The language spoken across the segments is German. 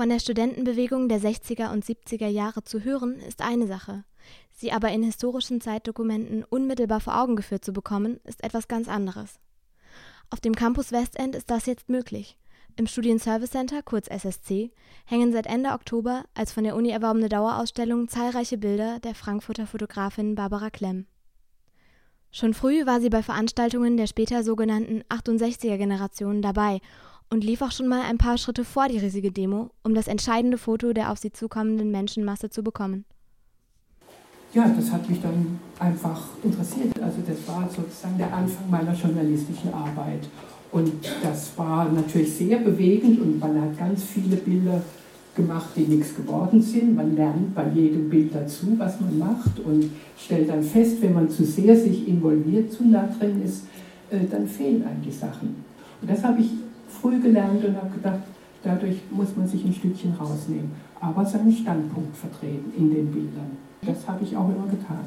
Von der Studentenbewegung der 60er und 70er Jahre zu hören, ist eine Sache. Sie aber in historischen Zeitdokumenten unmittelbar vor Augen geführt zu bekommen, ist etwas ganz anderes. Auf dem Campus Westend ist das jetzt möglich. Im Studienservice Center, kurz SSC, hängen seit Ende Oktober als von der Uni erworbene Dauerausstellung zahlreiche Bilder der Frankfurter Fotografin Barbara Klemm. Schon früh war sie bei Veranstaltungen der später sogenannten 68er-Generation dabei und lief auch schon mal ein paar Schritte vor die riesige Demo, um das entscheidende Foto der auf sie zukommenden Menschenmasse zu bekommen. Ja, das hat mich dann einfach interessiert. Also das war sozusagen der Anfang meiner journalistischen Arbeit. Und das war natürlich sehr bewegend und man hat ganz viele Bilder gemacht, die nichts geworden sind. Man lernt bei jedem Bild dazu, was man macht und stellt dann fest, wenn man zu sehr sich involviert, zu nah drin ist, äh, dann fehlen einem die Sachen. Und das habe ich früh gelernt und habe gedacht, dadurch muss man sich ein Stückchen rausnehmen, aber seinen Standpunkt vertreten in den Bildern. Das habe ich auch immer getan.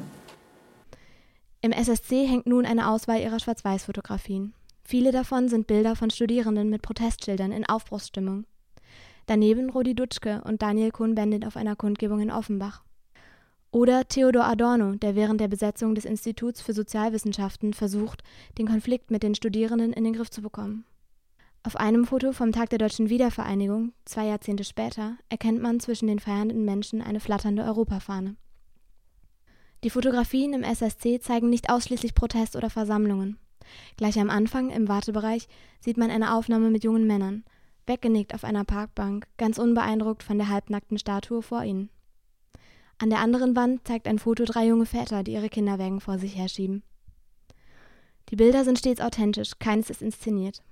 Im SSC hängt nun eine Auswahl ihrer Schwarz-Weiß-Fotografien. Viele davon sind Bilder von Studierenden mit Protestschildern in Aufbruchsstimmung. Daneben Rudi Dutschke und Daniel Cohn-Bendit auf einer Kundgebung in Offenbach. Oder Theodor Adorno, der während der Besetzung des Instituts für Sozialwissenschaften versucht, den Konflikt mit den Studierenden in den Griff zu bekommen. Auf einem Foto vom Tag der deutschen Wiedervereinigung, zwei Jahrzehnte später, erkennt man zwischen den feiernden Menschen eine flatternde Europafahne. Die Fotografien im SSC zeigen nicht ausschließlich Protest oder Versammlungen. Gleich am Anfang, im Wartebereich, sieht man eine Aufnahme mit jungen Männern, weggenickt auf einer Parkbank, ganz unbeeindruckt von der halbnackten Statue vor ihnen. An der anderen Wand zeigt ein Foto drei junge Väter, die ihre Kinderwägen vor sich herschieben. Die Bilder sind stets authentisch, keines ist inszeniert.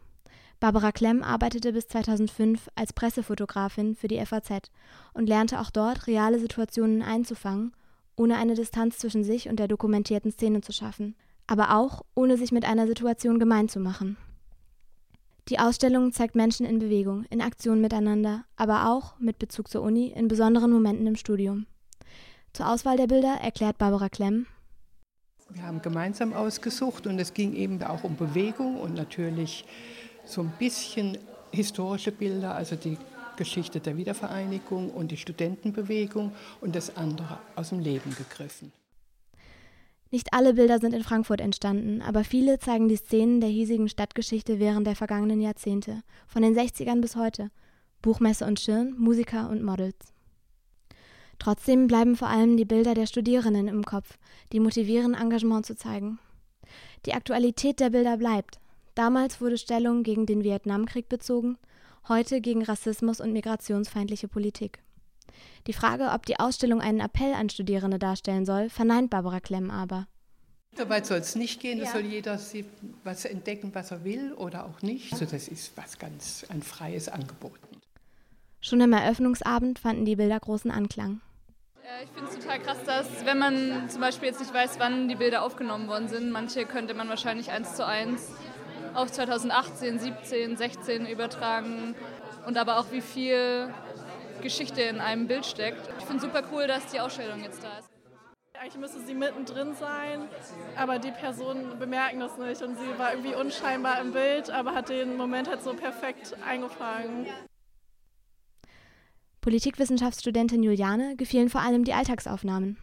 Barbara Klemm arbeitete bis 2005 als Pressefotografin für die FAZ und lernte auch dort, reale Situationen einzufangen, ohne eine Distanz zwischen sich und der dokumentierten Szene zu schaffen, aber auch ohne sich mit einer Situation gemein zu machen. Die Ausstellung zeigt Menschen in Bewegung, in Aktion miteinander, aber auch, mit Bezug zur Uni, in besonderen Momenten im Studium. Zur Auswahl der Bilder erklärt Barbara Klemm. Wir haben gemeinsam ausgesucht und es ging eben auch um Bewegung und natürlich so ein bisschen historische Bilder, also die Geschichte der Wiedervereinigung und die Studentenbewegung und das andere aus dem Leben gegriffen. Nicht alle Bilder sind in Frankfurt entstanden, aber viele zeigen die Szenen der hiesigen Stadtgeschichte während der vergangenen Jahrzehnte, von den 60ern bis heute. Buchmesse und Schirn, Musiker und Models. Trotzdem bleiben vor allem die Bilder der Studierenden im Kopf, die motivieren, Engagement zu zeigen. Die Aktualität der Bilder bleibt. Damals wurde Stellung gegen den Vietnamkrieg bezogen, heute gegen Rassismus und migrationsfeindliche Politik. Die Frage, ob die Ausstellung einen Appell an Studierende darstellen soll, verneint Barbara Klemm aber. Soweit soll es nicht gehen, ja. soll jeder was entdecken, was er will oder auch nicht. Also das ist was ganz ein freies Angebot. Schon am Eröffnungsabend fanden die Bilder großen Anklang. Ich finde es total krass, dass wenn man zum Beispiel jetzt nicht weiß, wann die Bilder aufgenommen worden sind, manche könnte man wahrscheinlich eins zu eins auf 2018, 17, 16 übertragen und aber auch wie viel Geschichte in einem Bild steckt. Ich finde super cool, dass die Ausstellung jetzt da ist. Eigentlich müsste sie mittendrin sein, aber die Personen bemerken das nicht und sie war irgendwie unscheinbar im Bild, aber hat den Moment halt so perfekt eingefangen. Politikwissenschaftsstudentin Juliane gefielen vor allem die Alltagsaufnahmen.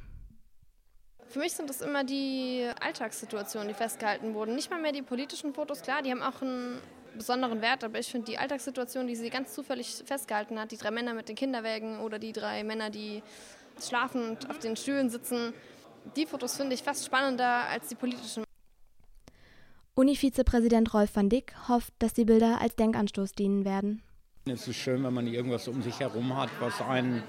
Für mich sind es immer die Alltagssituationen, die festgehalten wurden. Nicht mal mehr die politischen Fotos, klar, die haben auch einen besonderen Wert, aber ich finde die Alltagssituation, die sie ganz zufällig festgehalten hat, die drei Männer mit den Kinderwägen oder die drei Männer, die schlafend auf den Stühlen sitzen, die Fotos finde ich fast spannender als die politischen. Uni-Vizepräsident Rolf van Dick hofft, dass die Bilder als Denkanstoß dienen werden. Es ist schön, wenn man irgendwas um sich herum hat, was einen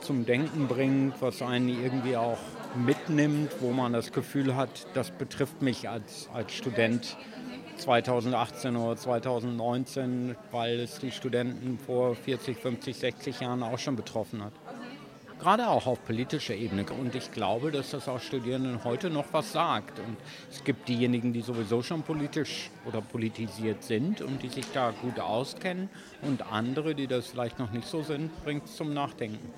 zum Denken bringt, was einen irgendwie auch mitnimmt, wo man das Gefühl hat, das betrifft mich als, als Student 2018 oder 2019, weil es die Studenten vor 40, 50, 60 Jahren auch schon betroffen hat. Gerade auch auf politischer Ebene. Und ich glaube, dass das auch Studierenden heute noch was sagt. Und es gibt diejenigen, die sowieso schon politisch oder politisiert sind und die sich da gut auskennen. Und andere, die das vielleicht noch nicht so sind, bringt es zum Nachdenken.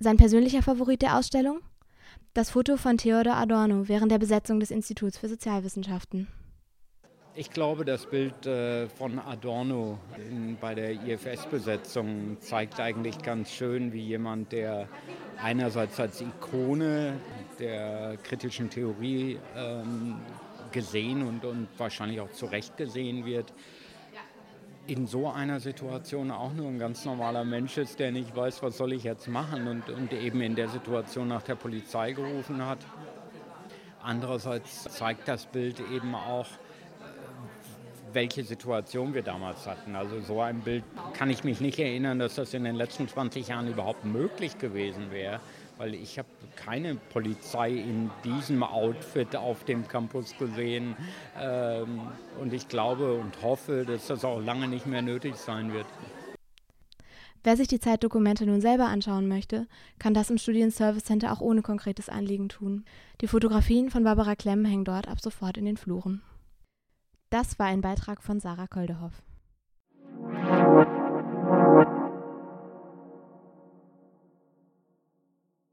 Sein persönlicher Favorit der Ausstellung? Das Foto von Theodor Adorno während der Besetzung des Instituts für Sozialwissenschaften. Ich glaube, das Bild äh, von Adorno bei der IFS-Besetzung zeigt eigentlich ganz schön, wie jemand, der einerseits als Ikone der kritischen Theorie ähm, gesehen und, und wahrscheinlich auch zu Recht gesehen wird, in so einer Situation auch nur ein ganz normaler Mensch ist, der nicht weiß, was soll ich jetzt machen und, und eben in der Situation nach der Polizei gerufen hat. Andererseits zeigt das Bild eben auch, welche Situation wir damals hatten. Also so ein Bild kann ich mich nicht erinnern, dass das in den letzten 20 Jahren überhaupt möglich gewesen wäre, weil ich habe keine Polizei in diesem Outfit auf dem Campus gesehen. Ähm, und ich glaube und hoffe, dass das auch lange nicht mehr nötig sein wird. Wer sich die Zeitdokumente nun selber anschauen möchte, kann das im Studienservice Center auch ohne konkretes Anliegen tun. Die Fotografien von Barbara Klemm hängen dort ab sofort in den Fluren. Das war ein Beitrag von Sarah Koldehoff.